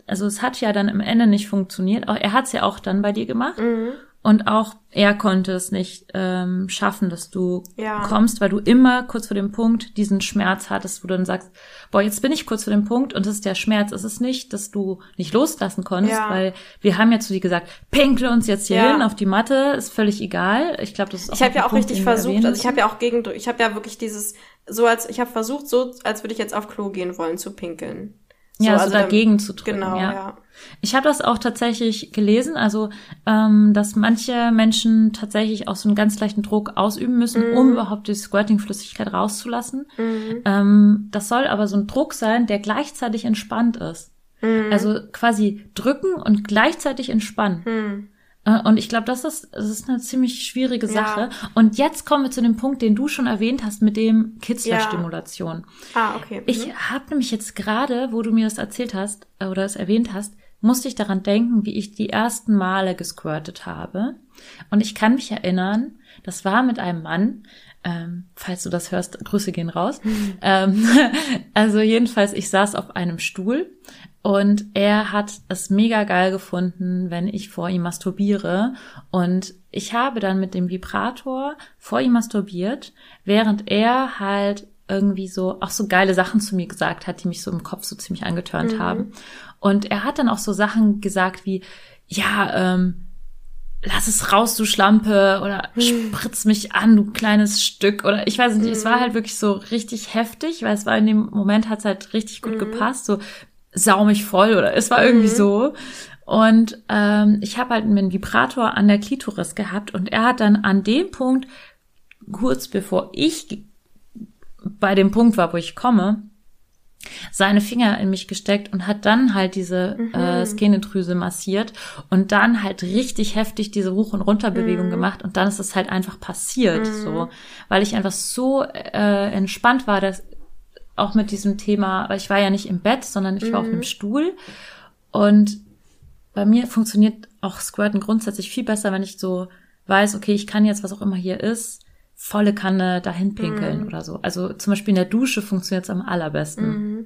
also es hat ja dann im Ende nicht funktioniert. Auch, er hat es ja auch dann bei dir gemacht. Mhm. Und auch er konnte es nicht ähm, schaffen, dass du Ja. kommst, weil du immer kurz vor dem Punkt diesen Schmerz hattest, wo du dann sagst, boah, jetzt bin ich kurz vor dem Punkt und das ist der Schmerz. Es ist nicht, dass du nicht loslassen konntest, Ja. weil wir haben ja zu dir gesagt, pinkel uns jetzt hier Ja. hin auf die Matte, ist völlig egal. Ich glaube, das ist auch Ich habe ja auch Punkt, richtig versucht, also ich habe ja auch gegen, ich habe ja wirklich dieses, so als, ich habe versucht, so als würde ich jetzt auf Klo gehen wollen, zu pinkeln. Ja, so also dann- dagegen zu drücken. Genau, ja. ja. Ich habe das auch tatsächlich gelesen, also ähm, dass manche Menschen tatsächlich auch so einen ganz leichten Druck ausüben müssen, Mhm. um überhaupt die Squirting-Flüssigkeit rauszulassen. Mhm. Ähm, das soll aber so ein Druck sein, der gleichzeitig entspannt ist. Mhm. Also quasi drücken und gleichzeitig entspannen. Äh, Und ich glaube, das ist, das ist eine ziemlich schwierige Ja. Sache. Und jetzt kommen wir zu dem Punkt, den du schon erwähnt hast mit dem Kitzlerstimulation. Ah, okay. Ich Mhm. habe nämlich jetzt gerade, wo du mir das erzählt hast äh, oder es erwähnt hast, musste ich daran denken, wie ich die ersten Male gesquirtet habe. Und ich kann mich erinnern, das war mit einem Mann, ähm, falls du das hörst, Grüße gehen raus. Ähm, also jedenfalls, ich saß auf einem Stuhl und er hat es mega geil gefunden, wenn ich vor ihm masturbiere. Und ich habe dann mit dem Vibrator vor ihm masturbiert, während er halt irgendwie so auch so geile Sachen zu mir gesagt hat, die mich so im Kopf so ziemlich angetörnt mhm. haben. Und er hat dann auch so Sachen gesagt wie, ja, ähm, lass es raus, du Schlampe, oder hm. spritz mich an, du kleines Stück, oder ich weiß nicht, hm. es war mhm. halt wirklich so richtig heftig, weil es war in dem Moment hat es halt richtig gut hm. gepasst, so sau mich voll, oder es war irgendwie mhm. so. Und ähm, ich habe halt einen Vibrator an der Klitoris gehabt und er hat dann an dem Punkt, kurz bevor ich bei dem Punkt war, wo ich komme, seine Finger in mich gesteckt und hat dann halt diese mhm. äh, Skenedrüse massiert und dann halt richtig heftig diese Hoch- und Runterbewegung mhm. gemacht und dann ist es halt einfach passiert, mhm. so, weil ich einfach so äh, entspannt war, dass auch mit diesem Thema, weil ich war ja nicht im Bett, sondern ich war auf einem mhm. Stuhl und bei mir funktioniert auch Squirten grundsätzlich viel besser, wenn ich so weiß, okay, ich kann jetzt, was auch immer hier ist, volle Kanne dahin pinkeln mhm. oder so. Also zum Beispiel in der Dusche funktioniert es am allerbesten. Mhm.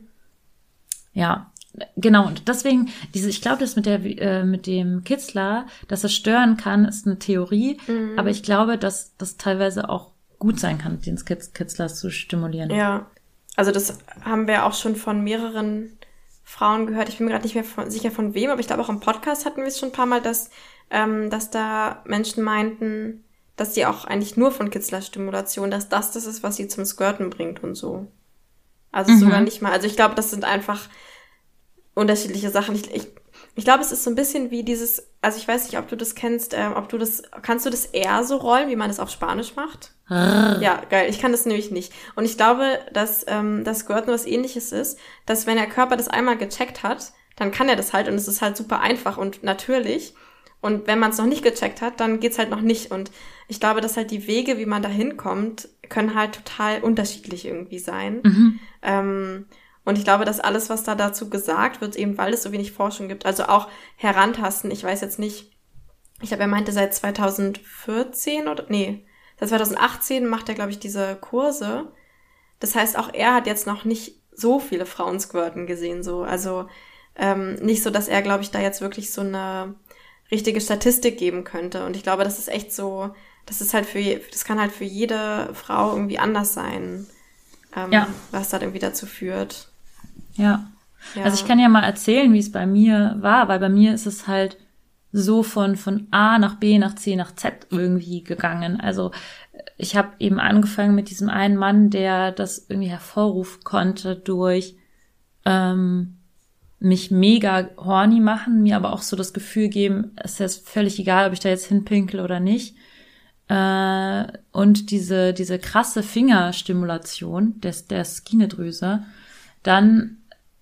Ja, genau. Und deswegen, diese, ich glaube, das mit der, äh, mit dem Kitzler, dass es stören kann, ist eine Theorie. Mhm. Aber ich glaube, dass das teilweise auch gut sein kann, den Kitz Kitzler zu stimulieren. Ja. Also das haben wir auch schon von mehreren Frauen gehört. Ich bin mir gerade nicht mehr von, sicher von wem, aber ich glaube auch im Podcast hatten wir es schon ein paar Mal, dass, ähm, dass da Menschen meinten, dass sie auch eigentlich nur von Kitzler-Stimulation, dass das das ist, was sie zum Squirten bringt und so. Also mhm. sogar nicht mal. Also ich glaube, das sind einfach unterschiedliche Sachen. Ich, ich, ich glaube, es ist so ein bisschen wie dieses, also ich weiß nicht, ob du das kennst, äh, ob du das, kannst du das eher so rollen, wie man das auf Spanisch macht? ja, geil. Ich kann das nämlich nicht. Und ich glaube, dass ähm, das Squirten was ähnliches ist, dass wenn der Körper das einmal gecheckt hat, dann kann er das halt und es ist halt super einfach und natürlich. Und wenn man es noch nicht gecheckt hat, dann geht's halt noch nicht. Und ich glaube, dass halt die Wege, wie man da hinkommt, können halt total unterschiedlich irgendwie sein. Mhm. Ähm, und ich glaube, dass alles, was da dazu gesagt wird, eben weil es so wenig Forschung gibt, also auch herantasten, ich weiß jetzt nicht, ich habe er meinte seit 2014 oder nee, seit 2018 macht er, glaube ich, diese Kurse. Das heißt, auch er hat jetzt noch nicht so viele Frauen squirten gesehen, so. Also ähm, nicht so, dass er, glaube ich, da jetzt wirklich so eine richtige Statistik geben könnte. Und ich glaube, das ist echt so, das ist halt für, das kann halt für jede Frau irgendwie anders sein, ähm, ja. was da irgendwie dazu führt. Ja. ja. Also ich kann ja mal erzählen, wie es bei mir war, weil bei mir ist es halt so von, von A nach B nach C nach Z irgendwie gegangen. Also ich habe eben angefangen mit diesem einen Mann, der das irgendwie hervorrufen konnte durch ähm, mich mega horny machen, mir aber auch so das Gefühl geben, es ist völlig egal, ob ich da jetzt hinpinkel oder nicht. Äh, und diese, diese krasse Fingerstimulation des, der Skinedrüse. Dann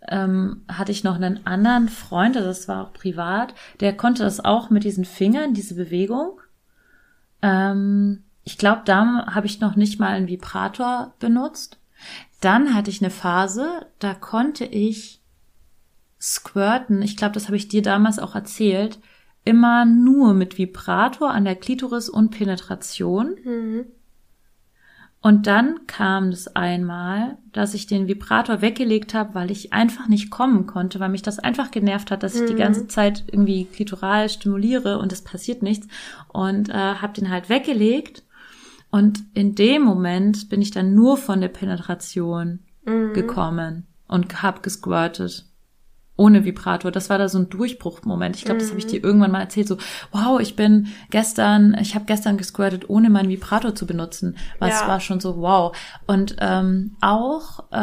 ähm, hatte ich noch einen anderen Freund, also das war auch privat, der konnte das auch mit diesen Fingern, diese Bewegung. Ähm, ich glaube, da habe ich noch nicht mal einen Vibrator benutzt. Dann hatte ich eine Phase, da konnte ich Squirten, ich glaube, das habe ich dir damals auch erzählt, immer nur mit Vibrator an der Klitoris und Penetration. Mhm. Und dann kam es einmal, dass ich den Vibrator weggelegt habe, weil ich einfach nicht kommen konnte, weil mich das einfach genervt hat, dass ich die mhm. ganze Zeit irgendwie klitoral stimuliere und es passiert nichts. Und äh, habe den halt weggelegt. Und in dem Moment bin ich dann nur von der Penetration mhm. gekommen und habe gesquirtet ohne Vibrator. Das war da so ein Durchbruchmoment. Ich glaube, das habe ich dir mhm. irgendwann mal erzählt. So, wow, ich bin gestern, ich habe gestern gesquirtet, ohne meinen Vibrator zu benutzen. Was ja. war schon so, wow. Und ähm, auch äh,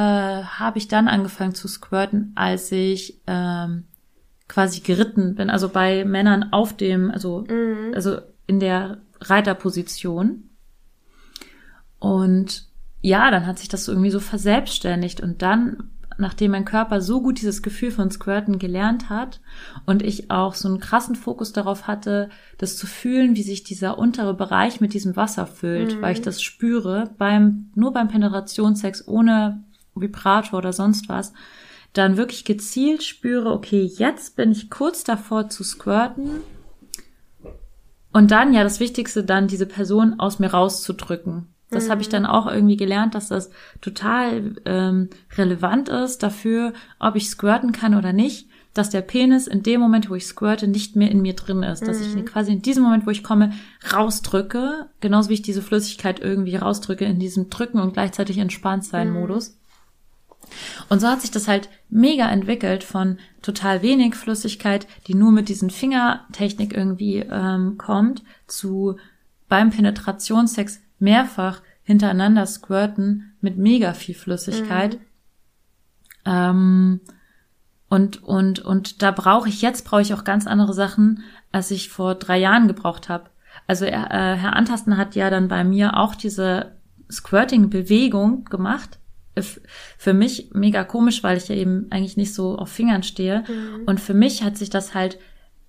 habe ich dann angefangen zu squirten, als ich ähm, quasi geritten bin. Also bei Männern auf dem, also, mhm. also in der Reiterposition. Und ja, dann hat sich das so irgendwie so verselbstständigt und dann nachdem mein Körper so gut dieses Gefühl von Squirten gelernt hat und ich auch so einen krassen Fokus darauf hatte, das zu fühlen, wie sich dieser untere Bereich mit diesem Wasser füllt, mhm. weil ich das spüre beim, nur beim Penetrationssex ohne Vibrator oder sonst was, dann wirklich gezielt spüre, okay, jetzt bin ich kurz davor zu squirten. Und dann, ja, das Wichtigste, dann diese Person aus mir rauszudrücken. Das mhm. habe ich dann auch irgendwie gelernt, dass das total ähm, relevant ist dafür, ob ich squirten kann oder nicht, dass der Penis in dem Moment, wo ich squirte, nicht mehr in mir drin ist. Mhm. Dass ich ihn quasi in diesem Moment, wo ich komme, rausdrücke, genauso wie ich diese Flüssigkeit irgendwie rausdrücke, in diesem Drücken und gleichzeitig entspannt sein mhm. Modus. Und so hat sich das halt mega entwickelt von total wenig Flüssigkeit, die nur mit diesen Fingertechnik irgendwie ähm, kommt, zu beim Penetrationssex mehrfach hintereinander squirten mit mega viel Flüssigkeit. Mhm. Ähm, und, und, und da brauche ich jetzt, brauche ich auch ganz andere Sachen, als ich vor drei Jahren gebraucht habe. Also äh, Herr Antasten hat ja dann bei mir auch diese Squirting-Bewegung gemacht. Für mich mega komisch, weil ich ja eben eigentlich nicht so auf Fingern stehe. Mhm. Und für mich hat sich das halt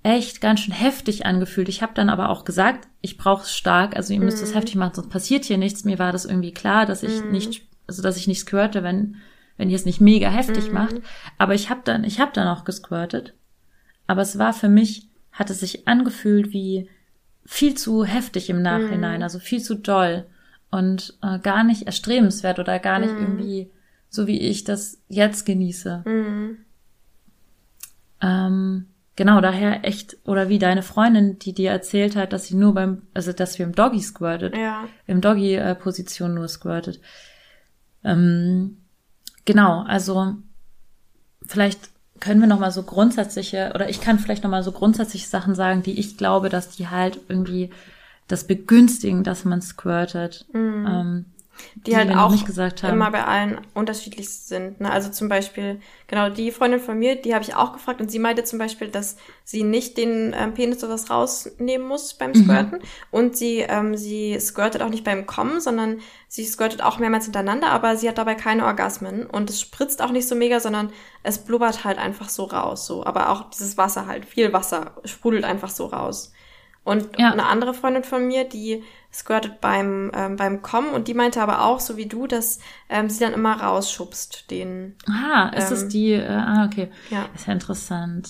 echt ganz schön heftig angefühlt. Ich habe dann aber auch gesagt, ich brauche es stark, also ihr müsst es mhm. heftig machen, sonst passiert hier nichts. Mir war das irgendwie klar, dass ich mhm. nicht, also dass ich nicht squirte, wenn wenn ihr es nicht mega heftig mhm. macht. Aber ich habe dann, ich habe dann auch gesquirtet. Aber es war für mich, hat es sich angefühlt wie viel zu heftig im Nachhinein, mhm. also viel zu doll und äh, gar nicht erstrebenswert oder gar nicht mhm. irgendwie so wie ich das jetzt genieße. Mhm. Ähm, Genau, daher echt, oder wie deine Freundin, die dir erzählt hat, dass sie nur beim, also dass wir im Doggy squirtet, ja. im Doggy-Position nur squirtet. Ähm, genau, also vielleicht können wir noch mal so grundsätzliche, oder ich kann vielleicht noch mal so grundsätzliche Sachen sagen, die ich glaube, dass die halt irgendwie das begünstigen, dass man squirtet. Mhm. Ähm, die, die halt auch immer bei allen unterschiedlich sind. Ne? Also zum Beispiel, genau, die Freundin von mir, die habe ich auch gefragt und sie meinte zum Beispiel, dass sie nicht den ähm, Penis sowas rausnehmen muss beim mhm. Squirten mhm. und sie, ähm, sie squirtet auch nicht beim Kommen, sondern sie squirtet auch mehrmals hintereinander, aber sie hat dabei keine Orgasmen und es spritzt auch nicht so mega, sondern es blubbert halt einfach so raus, so. Aber auch dieses Wasser halt, viel Wasser sprudelt einfach so raus. Und ja. eine andere Freundin von mir, die squirtet beim, ähm, beim Kommen und die meinte aber auch, so wie du, dass ähm, sie dann immer rausschubst, den. Ah, ist ähm, es die, äh, ah, okay. Ja. Ist ja interessant.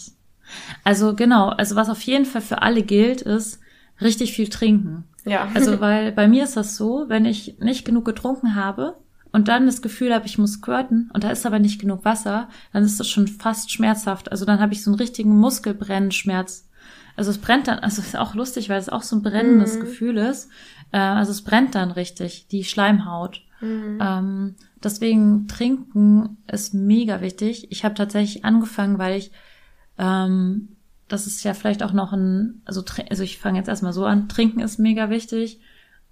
Also genau, also was auf jeden Fall für alle gilt, ist richtig viel trinken. Ja. Also weil bei mir ist das so, wenn ich nicht genug getrunken habe und dann das Gefühl habe, ich muss squirten und da ist aber nicht genug Wasser, dann ist das schon fast schmerzhaft. Also dann habe ich so einen richtigen Muskelbrennenschmerz. Also es brennt dann, also es ist auch lustig, weil es auch so ein brennendes mhm. Gefühl ist. Äh, also es brennt dann richtig, die Schleimhaut. Mhm. Ähm, deswegen trinken ist mega wichtig. Ich habe tatsächlich angefangen, weil ich, ähm, das ist ja vielleicht auch noch ein, also, also ich fange jetzt erstmal so an, trinken ist mega wichtig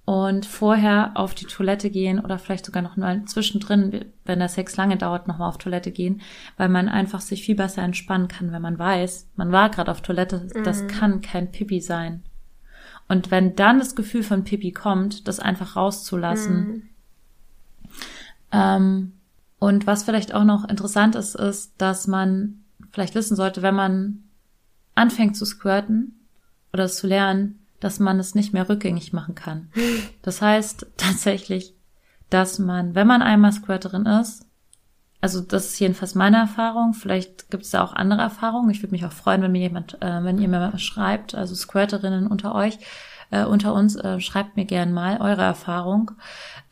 und vorher auf die Toilette gehen oder vielleicht sogar noch mal zwischendrin, wenn der Sex lange dauert, noch mal auf Toilette gehen, weil man einfach sich viel besser entspannen kann, wenn man weiß, man war gerade auf Toilette, das mhm. kann kein Pipi sein. Und wenn dann das Gefühl von Pipi kommt, das einfach rauszulassen. Mhm. Ähm, und was vielleicht auch noch interessant ist, ist, dass man vielleicht wissen sollte, wenn man anfängt zu squirten oder es zu lernen, dass man es nicht mehr rückgängig machen kann. Das heißt tatsächlich, dass man, wenn man einmal Squirterin ist, also das ist jedenfalls meine Erfahrung. Vielleicht gibt es da auch andere Erfahrungen. Ich würde mich auch freuen, wenn mir jemand, äh, wenn ihr mir schreibt, also Squirterinnen unter euch, äh, unter uns, äh, schreibt mir gern mal eure Erfahrung.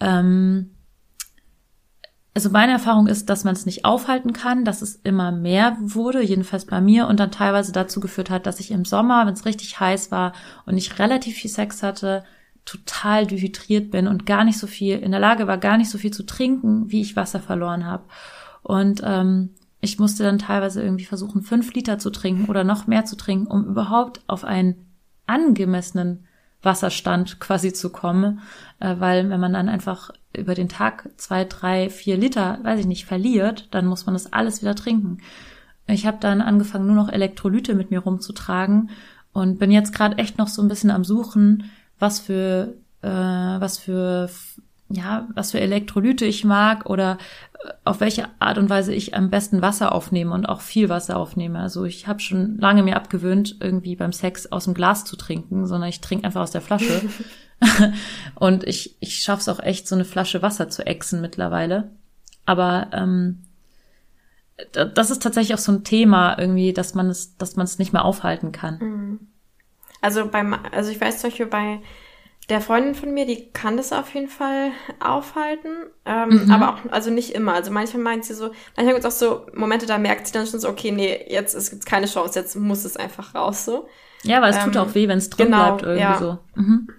Ähm, also meine Erfahrung ist, dass man es nicht aufhalten kann, dass es immer mehr wurde, jedenfalls bei mir, und dann teilweise dazu geführt hat, dass ich im Sommer, wenn es richtig heiß war und ich relativ viel Sex hatte, total dehydriert bin und gar nicht so viel in der Lage war, gar nicht so viel zu trinken, wie ich Wasser verloren habe. Und ähm, ich musste dann teilweise irgendwie versuchen, fünf Liter zu trinken oder noch mehr zu trinken, um überhaupt auf einen angemessenen Wasserstand quasi zu kommen. Äh, weil wenn man dann einfach über den Tag zwei, drei, vier Liter, weiß ich nicht, verliert, dann muss man das alles wieder trinken. Ich habe dann angefangen, nur noch Elektrolyte mit mir rumzutragen und bin jetzt gerade echt noch so ein bisschen am Suchen, was für äh, was für ja, was für Elektrolyte ich mag oder äh, auf welche Art und Weise ich am besten Wasser aufnehme und auch viel Wasser aufnehme. Also ich habe schon lange mir abgewöhnt, irgendwie beim Sex aus dem Glas zu trinken, sondern ich trinke einfach aus der Flasche. und ich, ich schaffe es auch echt, so eine Flasche Wasser zu exen mittlerweile. Aber ähm, da- das ist tatsächlich auch so ein Thema irgendwie, dass man es, dass man es nicht mehr aufhalten kann. Mhm. Also beim, also ich weiß zum Beispiel bei der Freundin von mir, die kann das auf jeden Fall aufhalten, ähm, Mhm. aber auch, also nicht immer. Also manchmal meint sie so, manchmal gibt es auch so Momente, da merkt sie dann schon so, okay, nee, jetzt gibt's keine Chance, jetzt muss es einfach raus so. Ja, weil es tut Ähm, auch weh, wenn es drin genau, bleibt irgendwie ja. so. Mhm.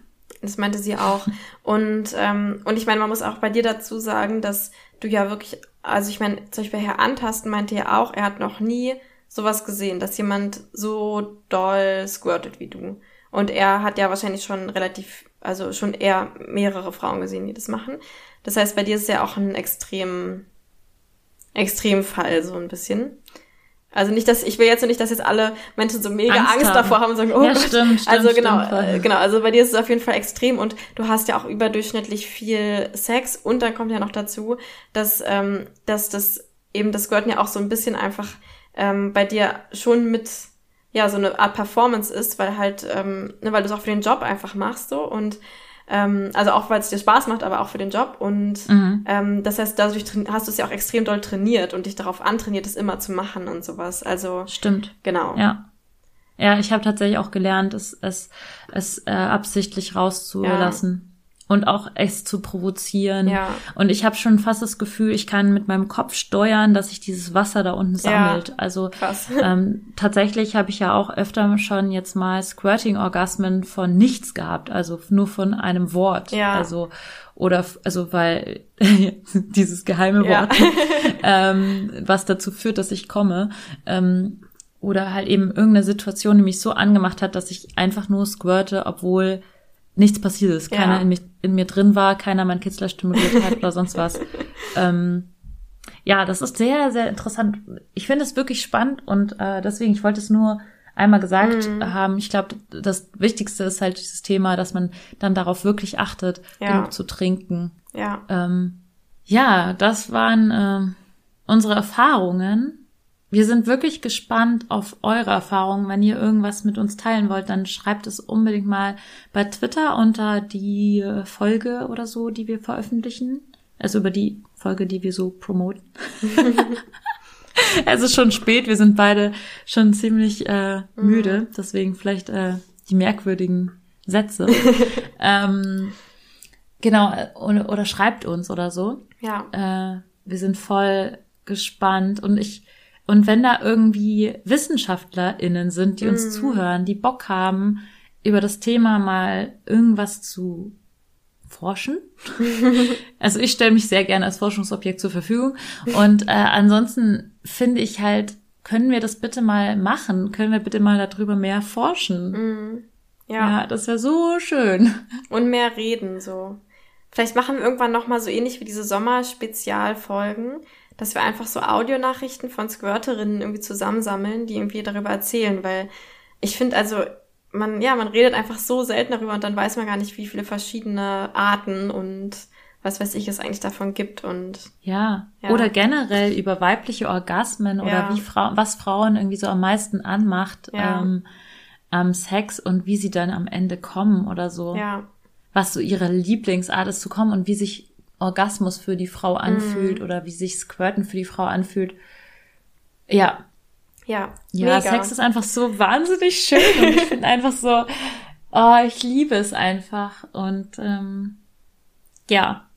Das meinte sie auch. Und, ähm, und ich meine, man muss auch bei dir dazu sagen, dass du ja wirklich, also ich meine, zum Beispiel Herr Antasten meinte ja auch, er hat noch nie sowas gesehen, dass jemand so doll squirtet wie du. Und er hat ja wahrscheinlich schon relativ, also schon eher mehrere Frauen gesehen, die das machen. Das heißt, bei dir ist es ja auch ein extrem, Extremfall, so ein bisschen. Also nicht, dass, ich will jetzt nicht, dass jetzt alle Menschen so mega Angst Angst, davor haben und sagen, oh Ja, Gott. stimmt, stimmt, Also genau, stimmt, äh, genau, also bei dir ist es auf jeden Fall extrem und du hast ja auch überdurchschnittlich viel Sex und dann kommt ja noch dazu, dass, ähm, dass das eben, das gehört ja auch so ein bisschen einfach ähm, bei dir schon mit, ja, so eine Art Performance ist, weil halt, ähm, ne, weil du es auch für den Job einfach machst so und ähm, also auch weil es dir Spaß macht, aber auch für den Job und Mhm. ähm, das heißt, dadurch hast du es ja auch extrem doll trainiert und dich darauf antrainiert, es immer zu machen und sowas. Also Stimmt. genau. Ja. Ja, ich habe tatsächlich auch gelernt, es, es, es äh, absichtlich rauszulassen. Und auch es zu provozieren. Ja. Und ich habe schon fast das Gefühl, ich kann mit meinem Kopf steuern, dass sich dieses Wasser da unten Ja. sammelt. Also Krass. ähm, tatsächlich habe ich ja auch öfter schon jetzt mal Squirting-Orgasmen von nichts gehabt, also nur von einem Wort. Ja. Also oder also weil dieses geheime Ja. Wort, ähm, was dazu führt, dass ich komme. Ähm, oder halt eben irgendeine Situation, die mich so angemacht hat, dass ich einfach nur squirte, obwohl nichts passiert ist. Ja. Keiner in, mich, in mir drin war, keiner mein Kitzler stimuliert hat oder sonst was. Ähm, ja, das ist sehr, sehr interessant. Ich finde es wirklich spannend und äh, deswegen, ich wollte es nur einmal gesagt Mhm. haben. Ich glaube, das Wichtigste ist halt dieses Thema, dass man dann darauf wirklich achtet, Ja. genug zu trinken. Ja. Ähm, ja, das waren ähm, unsere Erfahrungen. Wir sind wirklich gespannt auf eure Erfahrungen. Wenn ihr irgendwas mit uns teilen wollt, dann schreibt es unbedingt mal bei Twitter unter die Folge oder so, die wir veröffentlichen. Also über die Folge, die wir so promoten. es ist schon spät, wir sind beide schon ziemlich äh, müde, deswegen vielleicht äh, die merkwürdigen Sätze. ähm, genau, oder, oder schreibt uns oder so. Ja. Äh, wir sind voll gespannt und ich und wenn da irgendwie WissenschaftlerInnen sind, die uns zuhören, die Bock haben, über das Thema mal irgendwas zu forschen. also ich stelle mich sehr gerne als Forschungsobjekt zur Verfügung. Und äh, ansonsten finde ich halt, können wir das bitte mal machen? Können wir bitte mal darüber mehr forschen? Mhm. Ja, Ja. das wäre so schön. Und mehr reden, so. Vielleicht machen wir irgendwann nochmal so ähnlich wie diese Sommer-Spezialfolgen, dass wir einfach so Audionachrichten von Squirterinnen irgendwie zusammensammeln, die irgendwie darüber erzählen, weil ich finde also, man, ja, man redet einfach so selten darüber und dann weiß man gar nicht, wie viele verschiedene Arten und was weiß ich es eigentlich davon gibt und Ja. Ja. Oder generell über weibliche Orgasmen Ja. oder wie Frau, was Frauen irgendwie so am meisten anmacht Ja. ähm, am Sex und wie sie dann am Ende kommen oder so. ja, Was so ihre Lieblingsart ist zu kommen und wie sich Orgasmus für die Frau anfühlt Mhm. oder wie sich Squirten für die Frau anfühlt. Ja, ja, ja, mega. Sex ist einfach so wahnsinnig schön und ich finde einfach so, oh, ich liebe es einfach und ähm, ja,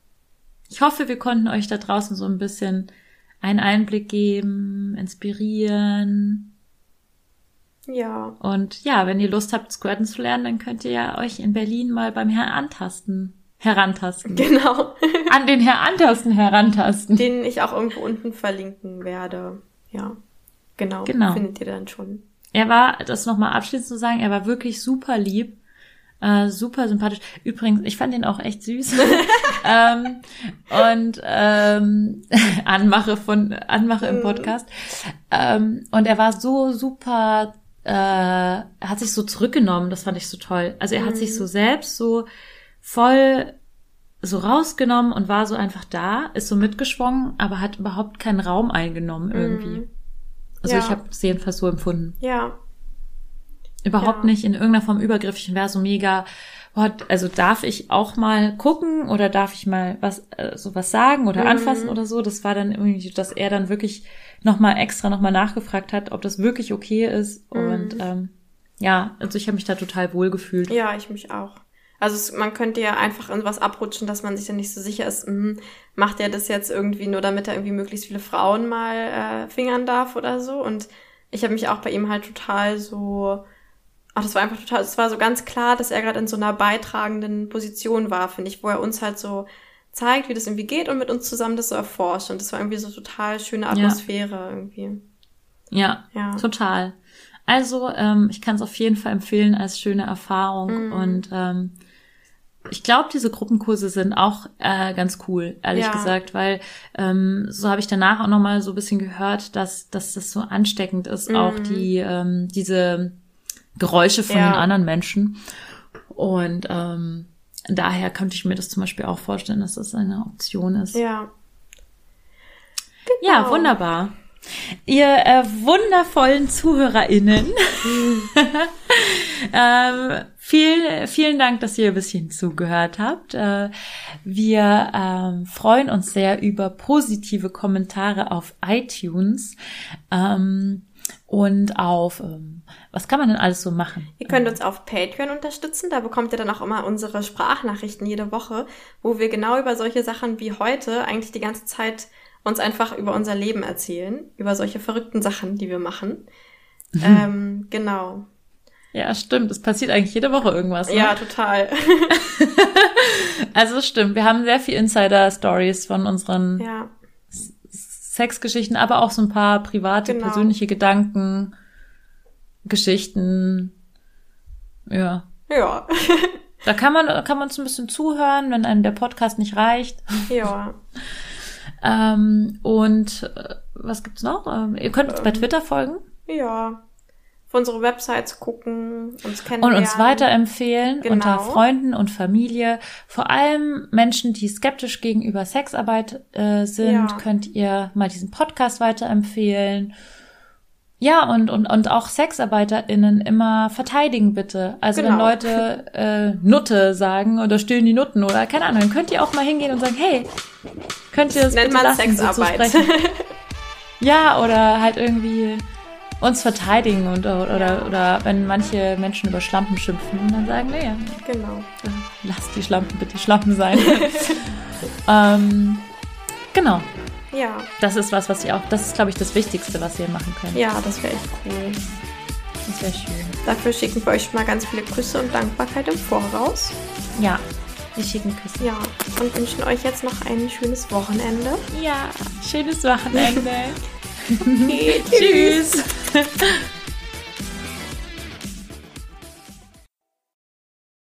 ich hoffe, wir konnten euch da draußen so ein bisschen einen Einblick geben, inspirieren ja, und ja, wenn ihr Lust habt, Squirten zu lernen, dann könnt ihr ja euch in Berlin mal beim Herrn antasten, herantasten, genau. An den Herrn antasten herantasten. Den ich auch irgendwo unten verlinken werde. Ja, genau. Genau. Findet ihr dann schon. Er war, das nochmal abschließend zu sagen, er war wirklich super lieb, äh, super sympathisch. Übrigens, ich fand ihn auch echt süß. ähm, und ähm, Anmache von Anmache im Podcast. Ähm, und er war so super, äh, er hat sich so zurückgenommen, das fand ich so toll. Also er hat sich so selbst so voll so rausgenommen und war so einfach da, ist so mitgeschwungen, aber hat überhaupt keinen Raum eingenommen irgendwie. Also Ja. ich habe es jedenfalls so empfunden. Ja, Überhaupt Ja. nicht in irgendeiner Form übergriffig und wäre so mega, oh, also darf ich auch mal gucken oder darf ich mal was äh, so was sagen oder Mhm. anfassen oder so. Das war dann irgendwie, dass er dann wirklich nochmal extra nochmal nachgefragt hat, ob das wirklich okay ist. Mhm. Und ähm, ja, also ich habe mich da total wohl gefühlt. Ja, ich mich auch. Also es, man könnte ja einfach in was abrutschen, dass man sich dann nicht so sicher ist, mhm, macht er das jetzt irgendwie nur, damit er irgendwie möglichst viele Frauen mal äh, fingern darf oder so. Und ich habe mich auch bei ihm halt total so, ach, das war einfach total, es war so ganz klar, dass er gerade in so einer beitragenden Position war, finde ich, wo er uns halt so zeigt, wie das irgendwie geht und mit uns zusammen das so erforscht. Und das war irgendwie so total schöne Atmosphäre irgendwie. Ja, Ja. total. Also, ähm, ich kann es auf jeden Fall empfehlen als schöne Erfahrung. Mhm. Und ähm, ich glaube, diese Gruppenkurse sind auch äh, ganz cool, ehrlich Ja. gesagt, weil ähm, so habe ich danach auch noch mal so ein bisschen gehört, dass, dass das so ansteckend ist, Mhm. auch die ähm, diese Geräusche von Ja. den anderen Menschen. Und ähm, daher könnte ich mir das zum Beispiel auch vorstellen, dass das eine Option ist. Ja. Ja, Genau. wunderbar. Ihr äh, wundervollen ZuhörerInnen. ähm, viel, vielen Dank, dass ihr ein bisschen zugehört habt. Äh, wir ähm, freuen uns sehr über positive Kommentare auf iTunes ähm, und auf, ähm, was kann man denn alles so machen? Ihr könnt uns auf Patreon unterstützen. Da bekommt ihr dann auch immer unsere Sprachnachrichten jede Woche, wo wir genau über solche Sachen wie heute eigentlich die ganze Zeit uns einfach über unser Leben erzählen, über solche verrückten Sachen, die wir machen. Ähm, genau. Ja, stimmt. Es passiert eigentlich jede Woche irgendwas. Ne? Ja, total. Also stimmt. Wir haben sehr viel Insider-Stories von unseren ja. Sexgeschichten, aber auch so ein paar private, Genau. persönliche Gedanken, Geschichten. Ja. Ja. Da kann man, da kann man uns ein bisschen zuhören, wenn einem der Podcast nicht reicht. ja. Ähm, und äh, was gibt's noch? Ähm, ihr könnt uns bei Ähm, Twitter folgen Ja. Unsere Websites gucken, uns und kennenlernen. uns weiterempfehlen Genau. unter Freunden und Familie. Vor allem Menschen, die skeptisch gegenüber Sexarbeit äh, sind, Ja. könnt ihr mal diesen Podcast weiterempfehlen. Ja, und, und, und auch SexarbeiterInnen immer verteidigen, bitte. Also wenn Genau. Leute äh, Nutte sagen oder stöhnen die Nutten oder keine Ahnung, dann könnt ihr auch mal hingehen und sagen, hey, könnt ihr das Nennt bitte man lassen, so Sexarbeit. sprechen? Ja, oder halt irgendwie uns verteidigen und oder, oder, oder wenn manche Menschen über Schlampen schimpfen, dann sagen, nee, genau. lass die Schlampen bitte Schlampen sein. ähm, genau. Ja. Das ist was, was ihr auch, das ist, glaube ich, das Wichtigste, was ihr machen könnt. Ja, das wäre echt cool. Das wäre schön. Dafür schicken wir euch mal ganz viele Küsse und Dankbarkeit im Voraus. Ja, wir schicken Küsse. Ja, und wünschen euch jetzt noch ein schönes Wochenende. Ja, schönes Wochenende. Tschüss.